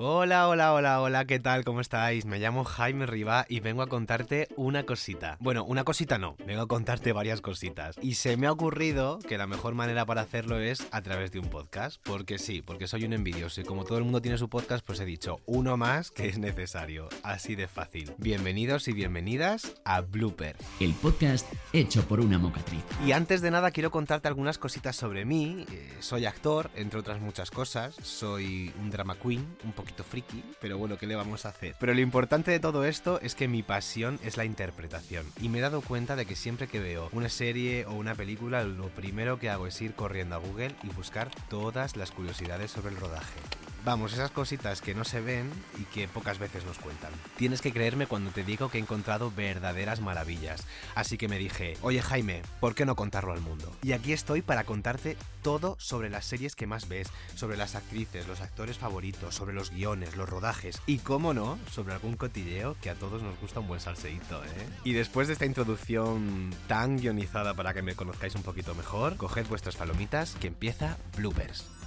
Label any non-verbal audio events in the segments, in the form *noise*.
Hola, hola, hola, hola, ¿qué tal? ¿Cómo estáis? Me llamo Jaime Riva y vengo a contarte una cosita. Bueno, una cosita no, vengo a contarte varias cositas. Y se me ha ocurrido que la mejor manera para hacerlo es a través de un podcast. Porque sí, porque soy un envidioso y como todo el mundo tiene su podcast, pues he dicho uno más que es necesario. Así de fácil. Bienvenidos y bienvenidas a Blooper. El podcast hecho por una mocatriz. Y antes de nada quiero contarte algunas cositas sobre mí. Eh, soy actor, entre otras muchas cosas. Soy un drama queen, un poco friki, pero bueno, ¿qué le vamos a hacer? Pero lo importante de todo esto es que mi pasión es la interpretación. Y me he dado cuenta de que siempre que veo una serie o una película, lo primero que hago es ir corriendo a Google y buscar todas las curiosidades sobre el rodaje. Vamos, esas cositas que no se ven y que pocas veces nos cuentan. Tienes que creerme cuando te digo que he encontrado verdaderas maravillas. Así que me dije, oye Jaime, ¿por qué no contarlo al mundo? Y aquí estoy para contarte todo sobre las series que más ves, sobre las actrices, los actores favoritos, sobre los guiones, los rodajes y, cómo no, sobre algún cotilleo que a todos nos gusta un buen salseíto, ¿eh? Y después de esta introducción tan guionizada para que me conozcáis un poquito mejor, coged vuestras palomitas que empieza Bloopers.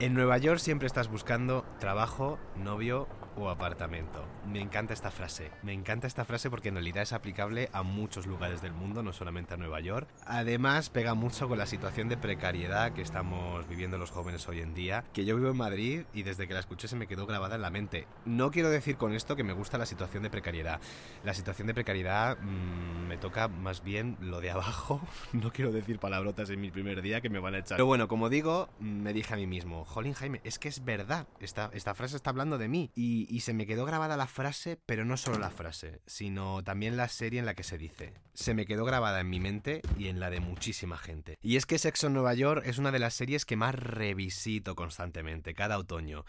En Nueva York siempre estás buscando trabajo, novio o apartamento. Me encanta esta frase. Me encanta esta frase porque en realidad es aplicable a muchos lugares del mundo, no solamente a Nueva York. Además, pega mucho con la situación de precariedad que estamos viviendo los jóvenes hoy en día, que yo vivo en Madrid y desde que la escuché se me quedó grabada en la mente. No quiero decir con esto que me gusta la situación de precariedad. La situación de precariedad mmm, me toca más bien lo de abajo. *laughs* No quiero decir palabrotas en mi primer día que me van a echar. Pero bueno, como digo, me dije a mí mismo, Jolín Jaime, es que es verdad. Esta, esta frase está hablando de mí. Y, y se me quedó grabada la frase, pero no solo la frase, sino también la serie en la que se dice. Se me quedó grabada en mi mente y en la de muchísima gente. Y es que Sexo en Nueva York es una de las series que más revisito constantemente, cada otoño.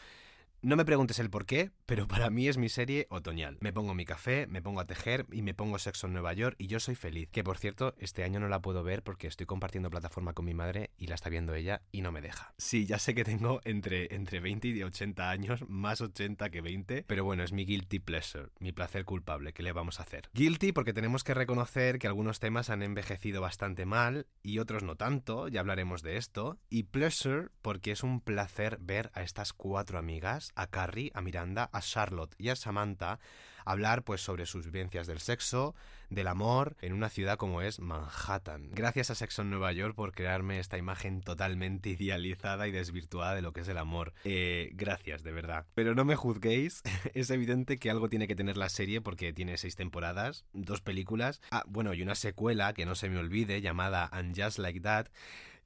No me preguntes el por qué, pero para mí es mi serie otoñal. Me pongo mi café, me pongo a tejer y me pongo sexo en Nueva York y yo soy feliz. Que por cierto, este año no la puedo ver porque estoy compartiendo plataforma con mi madre y la está viendo ella y no me deja. Sí, ya sé que tengo entre, entre 20 y 80 años, más 80 que 20, pero bueno, es mi guilty pleasure, mi placer culpable, ¿qué le vamos a hacer? Guilty porque tenemos que reconocer que algunos temas han envejecido bastante mal y otros no tanto, ya hablaremos de esto. Y pleasure porque es un placer ver a estas cuatro amigas a Carrie, a Miranda, a Charlotte y a Samantha hablar pues sobre sus vivencias del sexo, del amor en una ciudad como es Manhattan. Gracias a Sexo en Nueva York por crearme esta imagen totalmente idealizada y desvirtuada de lo que es el amor. Eh, gracias, de verdad. Pero no me juzguéis, *laughs* es evidente que algo tiene que tener la serie porque tiene seis temporadas, dos películas, ah, bueno, y una secuela que no se me olvide llamada And Just Like That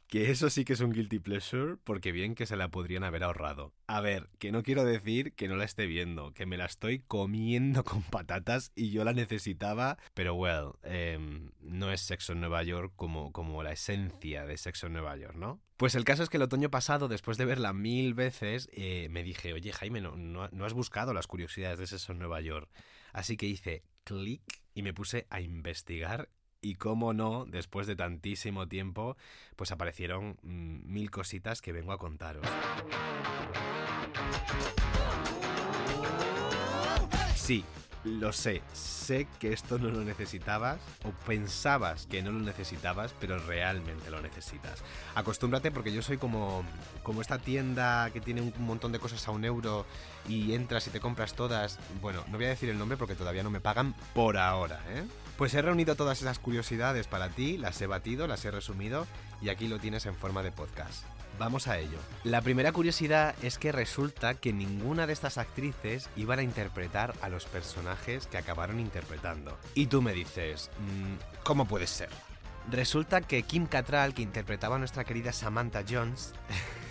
que eso sí que es un guilty pleasure, porque bien que se la podrían haber ahorrado. A ver, que no quiero decir que no la esté viendo, que me la estoy comiendo *laughs* con patatas y yo la necesitaba, pero well, eh, no es Sexo en Nueva York como, como la esencia de Sexo en Nueva York, ¿no? Pues el caso es que el otoño pasado, después de verla mil veces, eh, me dije, oye Jaime, no, no, no has buscado las curiosidades de Sexo en Nueva York. Así que hice clic y me puse a investigar y cómo no, después de tantísimo tiempo, pues aparecieron mmm, mil cositas que vengo a contaros. Sí, lo sé, sé que esto no lo necesitabas o pensabas que no lo necesitabas, pero realmente lo necesitas. Acostúmbrate porque yo soy como, como esta tienda que tiene un montón de cosas a un euro y entras y te compras todas. Bueno, no voy a decir el nombre porque todavía no me pagan por ahora, ¿eh? Pues he reunido todas esas curiosidades para ti, las he batido, las he resumido y aquí lo tienes en forma de podcast. Vamos a ello. La primera curiosidad es que resulta que ninguna de estas actrices iban a interpretar a los personajes que acabaron interpretando. Y tú me dices, ¿cómo puede ser? Resulta que Kim Cattrall, que interpretaba a nuestra querida Samantha Jones, *laughs*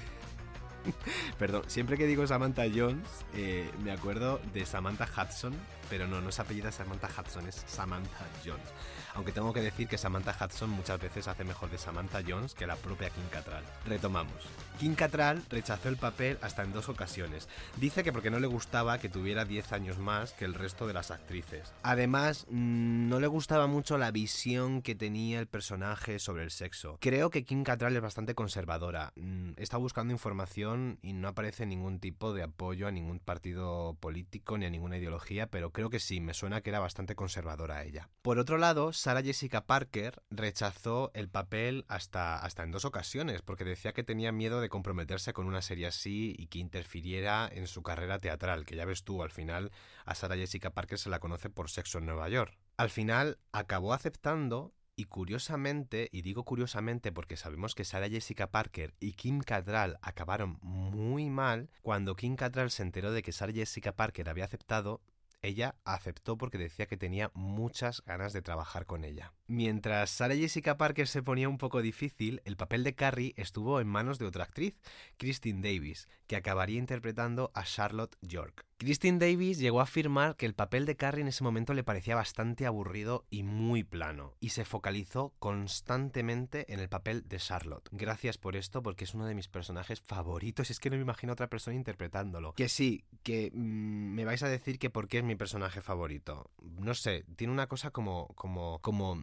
*laughs* Perdón, siempre que digo Samantha Jones, eh, me acuerdo de Samantha Hudson, pero no, no es apellida Samantha Hudson, es Samantha Jones. Aunque tengo que decir que Samantha Hudson muchas veces hace mejor de Samantha Jones que la propia Kim Cattrall. Retomamos. Kim Cattrall rechazó el papel hasta en dos ocasiones. Dice que porque no le gustaba que tuviera 10 años más que el resto de las actrices. Además, mmm, no le gustaba mucho la visión que tenía el personaje sobre el sexo. Creo que Kim Cattrall es bastante conservadora. Mm, está buscando información y no aparece ningún tipo de apoyo a ningún partido político ni a ninguna ideología, pero creo que sí, me suena que era bastante conservadora ella. Por otro lado, Sarah Jessica Parker rechazó el papel hasta, hasta en dos ocasiones, porque decía que tenía miedo de comprometerse con una serie así y que interfiriera en su carrera teatral, que ya ves tú, al final a Sarah Jessica Parker se la conoce por Sexo en Nueva York. Al final acabó aceptando y curiosamente, y digo curiosamente porque sabemos que Sarah Jessica Parker y Kim Cattrall acabaron muy mal, cuando Kim Cattrall se enteró de que Sarah Jessica Parker había aceptado, ella aceptó porque decía que tenía muchas ganas de trabajar con ella. Mientras Sarah Jessica Parker se ponía un poco difícil, el papel de Carrie estuvo en manos de otra actriz, Christine Davis, que acabaría interpretando a Charlotte York. Christine Davis llegó a afirmar que el papel de Carrie en ese momento le parecía bastante aburrido y muy plano, y se focalizó constantemente en el papel de Charlotte. Gracias por esto, porque es uno de mis personajes favoritos, *laughs* es que no me imagino a otra persona interpretándolo. Que sí, que mm, me vais a decir que por qué es mi personaje favorito. No sé, tiene una cosa como, como, como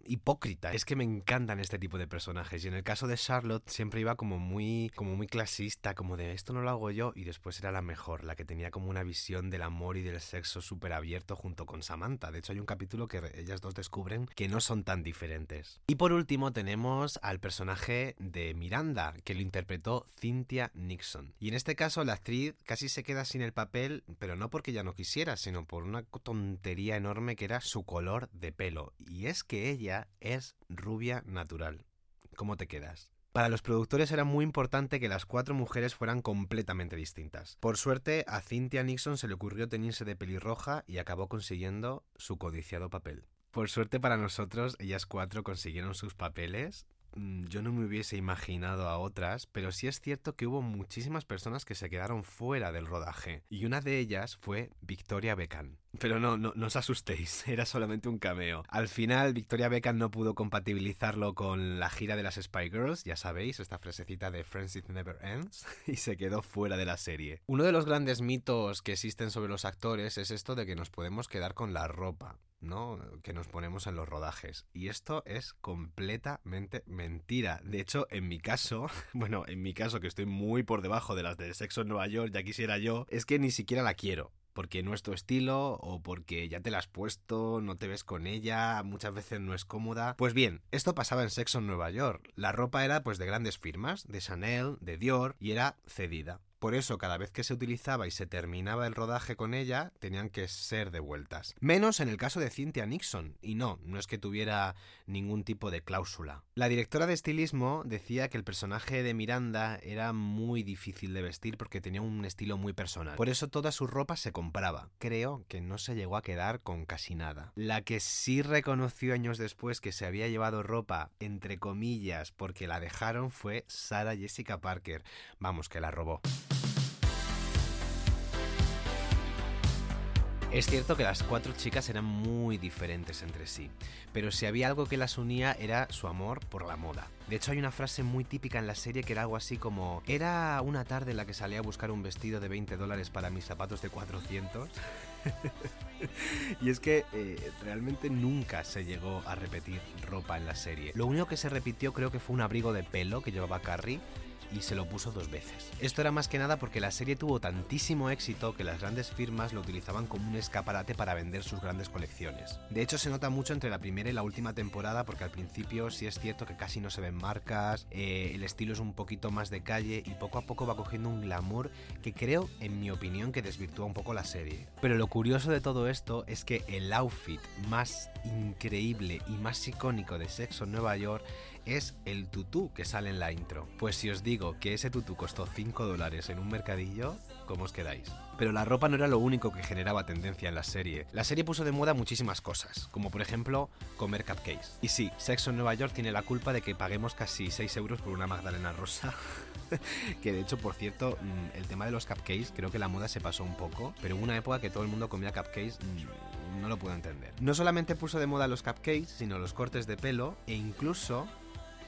hipócrita. Es que me encantan este tipo de personajes, y en el caso de Charlotte siempre iba como muy, como muy clasista, como de esto no lo hago yo, y después era la mejor, la que tenía como una visión del amor y del sexo súper abierto junto con Samantha. De hecho, hay un capítulo que ellas dos descubren que no son tan diferentes. Y por último, tenemos al personaje de Miranda, que lo interpretó Cynthia Nixon. Y en este caso, la actriz casi se queda sin el papel, pero no porque ya no quisiera, sino por una tontería enorme que era su color de pelo. Y es que ella es rubia natural. ¿Cómo te quedas? Para los productores era muy importante que las cuatro mujeres fueran completamente distintas. Por suerte, a Cynthia Nixon se le ocurrió teñirse de pelirroja y acabó consiguiendo su codiciado papel. Por suerte para nosotros, ellas cuatro consiguieron sus papeles Mm, yo no me hubiese imaginado a otras, pero sí es cierto que hubo muchísimas personas que se quedaron fuera del rodaje, y una de ellas fue Victoria Beckham. Pero no, no, no os asustéis, *laughs* era solamente un cameo. Al final, Victoria Beckham no pudo compatibilizarlo con la gira de las Spy Girls, ya sabéis, esta frasecita de Friends It Never Ends, *laughs* y se quedó fuera de la serie. Uno de los grandes mitos que existen sobre los actores es esto de que nos podemos quedar con la ropa. ¿no? que nos ponemos en los rodajes. Y esto es completamente mentira. De hecho, en mi caso, *laughs* bueno, en mi caso que estoy muy por debajo de las de Sexo en Nueva York, ya quisiera yo, es que ni siquiera la quiero porque no es tu estilo o porque ya te la has puesto, no te ves con ella, muchas veces no es cómoda. Pues bien, esto pasaba en Sexo en Nueva York. La ropa era pues de grandes firmas, de Chanel, de Dior y era cedida. Por eso, cada vez que se utilizaba y se terminaba el rodaje con ella, tenían que ser devueltas. Menos en el caso de Cynthia Nixon, y no, no es que tuviera ningún tipo de cláusula. La directora de estilismo decía que el personaje de Miranda era muy difícil de vestir porque tenía un estilo muy personal. Por eso toda su ropa se compraba. Creo que no se llegó a quedar con casi nada. La que sí reconoció años después que se había llevado ropa, entre comillas, porque la dejaron fue Sarah Jessica Parker. Vamos, que la robó. Es cierto que las cuatro chicas eran muy diferentes entre sí, pero si había algo que las unía era su amor por la moda. De hecho hay una frase muy típica en la serie que era algo así como era una tarde en la que salí a buscar un vestido de 20 dólares para mis zapatos de 400. *laughs* y es que eh, realmente nunca se llegó a repetir ropa en la serie. Lo único que se repitió creo que fue un abrigo de pelo que llevaba Carrie y se lo puso dos veces. Esto era más que nada porque la serie tuvo tantísimo éxito que las grandes firmas lo utilizaban como un escaparate para vender sus grandes colecciones. De hecho se nota mucho entre la primera y la última temporada porque al principio sí es cierto que casi no se ven marcas, eh, el estilo es un poquito más de calle y poco a poco va cogiendo un glamour que creo, en mi opinión, que desvirtúa un poco la serie. Pero lo curioso de todo esto es que el outfit más increíble y más icónico de Sexo en Nueva York es el tutú que sale en la intro. Pues si os digo que ese tutú costó 5 dólares en un mercadillo, ¿cómo os quedáis? Pero la ropa no era lo único que generaba tendencia en la serie. La serie puso de moda muchísimas cosas, como por ejemplo comer cupcakes. Y sí, Sexo en Nueva York tiene la culpa de que paguemos casi 6 euros por una magdalena rosa. *laughs* que de hecho, por cierto, mm, el tema de los cupcakes, creo que la moda se pasó un poco, pero hubo una época que todo el mundo comía cupcakes, mm, no lo puedo entender. No solamente puso de moda los cupcakes, sino los cortes de pelo e incluso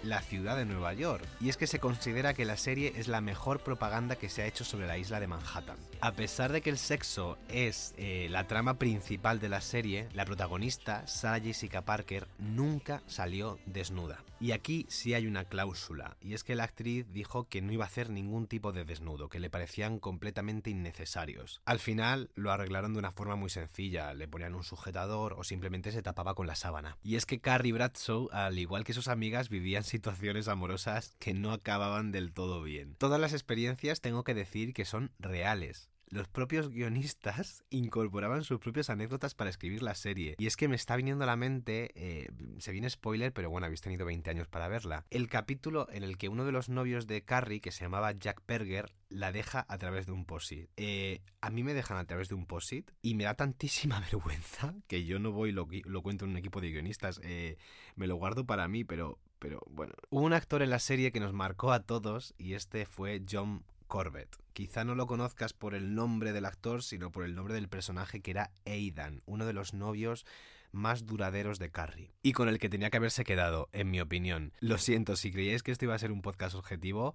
la ciudad de Nueva York. Y es que se considera que la serie es la mejor propaganda que se ha hecho sobre la isla de Manhattan. A pesar de que el sexo es eh, la trama principal de la serie, la protagonista, Sarah Jessica Parker, nunca salió desnuda. Y aquí sí hay una cláusula, y es que la actriz dijo que no iba a hacer ningún tipo de desnudo, que le parecían completamente innecesarios. Al final lo arreglaron de una forma muy sencilla, le ponían un sujetador o simplemente se tapaba con la sábana. Y es que Carrie Bradshaw, al igual que sus amigas, vivían situaciones amorosas que no acababan del todo bien. Todas las experiencias tengo que decir que son reales los propios guionistas *laughs* incorporaban sus propias anécdotas para escribir la serie. Y es que me está viniendo a la mente, eh, se viene spoiler, pero bueno, habéis tenido 20 años para verla. El capítulo en el que uno de los novios de Carrie, que se llamaba Jack Berger, la deja a través de un posit. Eh, a mí me dejan a través de un posit y me da tantísima *laughs* vergüenza que yo no voy y lo, lo cuento en un equipo de guionistas. Eh, me lo guardo para mí, pero, pero bueno. Hubo un actor en la serie que nos marcó a todos y este fue John Corbett. Quizá no lo conozcas por el nombre del actor, sino por el nombre del personaje que era Aidan, uno de los novios más duraderos de Carrie, y con el que tenía que haberse quedado, en mi opinión. Lo siento, si creíais que esto iba a ser un podcast objetivo,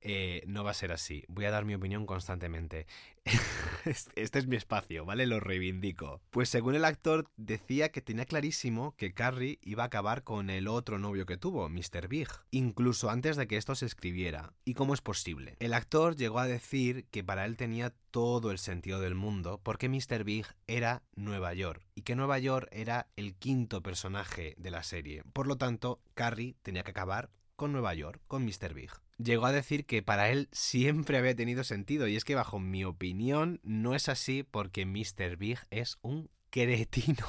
eh, no va a ser así. Voy a dar mi opinión constantemente. *laughs* este es mi espacio, ¿vale? Lo reivindico. Pues según el actor, decía que tenía clarísimo que Carrie iba a acabar con el otro novio que tuvo, Mr. Big, incluso antes de que esto se escribiera. ¿Y cómo es posible? El actor llegó a decir que para él tenía todo el sentido del mundo porque Mr. Big era Nueva York y que Nueva York era el quinto personaje de la serie. Por lo tanto, Carrie tenía que acabar con Nueva York, con Mr. Big. Llegó a decir que para él siempre había tenido sentido y es que bajo mi opinión no es así porque Mr. Big es un cretino.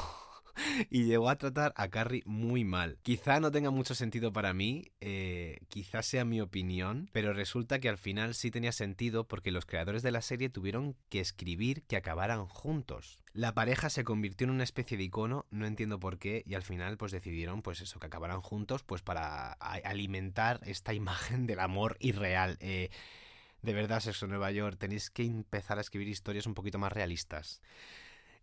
*laughs* y llegó a tratar a Carrie muy mal. Quizá no tenga mucho sentido para mí, eh, quizá sea mi opinión, pero resulta que al final sí tenía sentido porque los creadores de la serie tuvieron que escribir que acabaran juntos. La pareja se convirtió en una especie de icono, no entiendo por qué, y al final pues decidieron pues eso, que acabaran juntos pues para alimentar esta *laughs* imagen del amor irreal. Eh, de verdad, Sexo Nueva York, tenéis que empezar a escribir historias un poquito más realistas.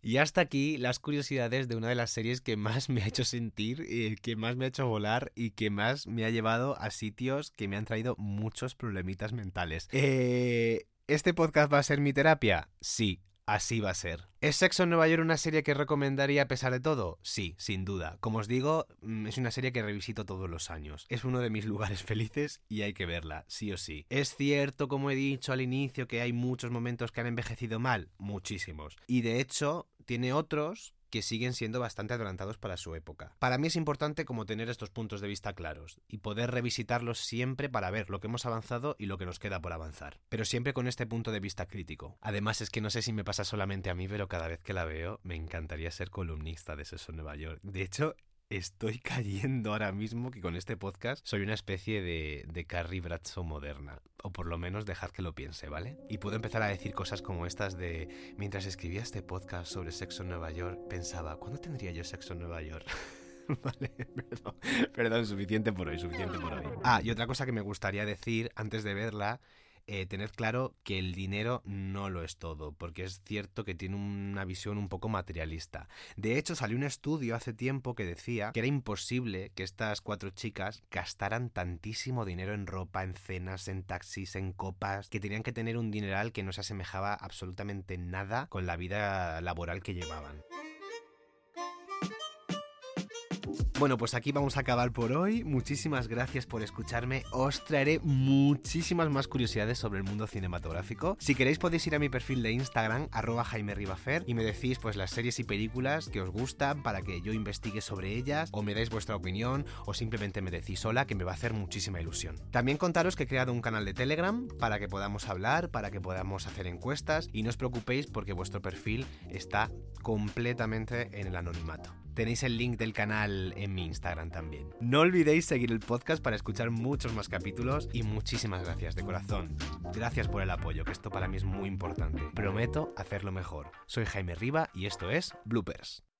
Y hasta aquí las curiosidades de una de las series que más me ha hecho sentir, eh, que más me ha hecho volar y que más me ha llevado a sitios que me han traído muchos problemitas mentales. Eh, ¿Este podcast va a ser mi terapia? Sí, Así va a ser. ¿Es Sexo en Nueva York una serie que recomendaría a pesar de todo? Sí, sin duda. Como os digo, mm, es una serie que revisito todos los años. Es uno de mis *laughs* lugares felices y hay que verla, sí o sí. Es cierto, como he dicho al inicio, que hay muchos momentos que han envejecido mal, muchísimos. Y de hecho, tiene otros que siguen siendo bastante adelantados para su época. Para mí es importante como tener estos puntos de vista claros y poder revisitarlos siempre para ver lo que hemos avanzado y lo que nos queda por avanzar, pero siempre con este punto de vista crítico. Además es que no sé si me pasa solamente a mí, pero cada vez que la veo me encantaría ser columnista de Seso Nueva York. De hecho, estoy *laughs* cayendo ahora mismo que con este podcast soy una especie de, de Carrie Bradshaw moderna. O por lo menos dejad que lo piense, ¿vale? Y puedo empezar a decir cosas como estas de... Mientras escribía este podcast sobre sexo en Nueva York, pensaba, ¿cuándo tendría yo sexo en Nueva York? *laughs* vale, *laughs* perdón, perdón, suficiente por hoy, suficiente por hoy. Ah, y otra cosa que me gustaría decir antes de verla eh, tened claro que el dinero no lo es todo, porque es cierto que tiene una visión un poco materialista. De hecho, salió un estudio hace tiempo que decía que era imposible que estas cuatro chicas gastaran tantísimo dinero en ropa, en cenas, en taxis, en copas, que tenían que tener un dineral que no se asemejaba absolutamente nada con la vida laboral que llevaban. Bueno, pues aquí vamos a acabar por hoy. Muchísimas gracias por escucharme. Os traeré muchísimas más curiosidades sobre el mundo cinematográfico. Si queréis podéis ir a mi perfil de Instagram, arroba Jaime Ribafer, y me decís pues las series y películas que os gustan para que yo investigue sobre ellas, o me dais vuestra opinión, o simplemente me decís hola, que me va a hacer muchísima ilusión. También contaros que he creado un canal de Telegram para que podamos hablar, para que podamos hacer encuestas, y no os preocupéis porque vuestro perfil está completamente en el anonimato. Tenéis el link del canal en mi Instagram también. No olvidéis seguir el podcast para escuchar muchos más capítulos y muchísimas gracias de corazón. Gracias por el apoyo, que esto para mí es muy importante. Prometo hacerlo mejor. Soy Jaime Riva y esto es Bloopers.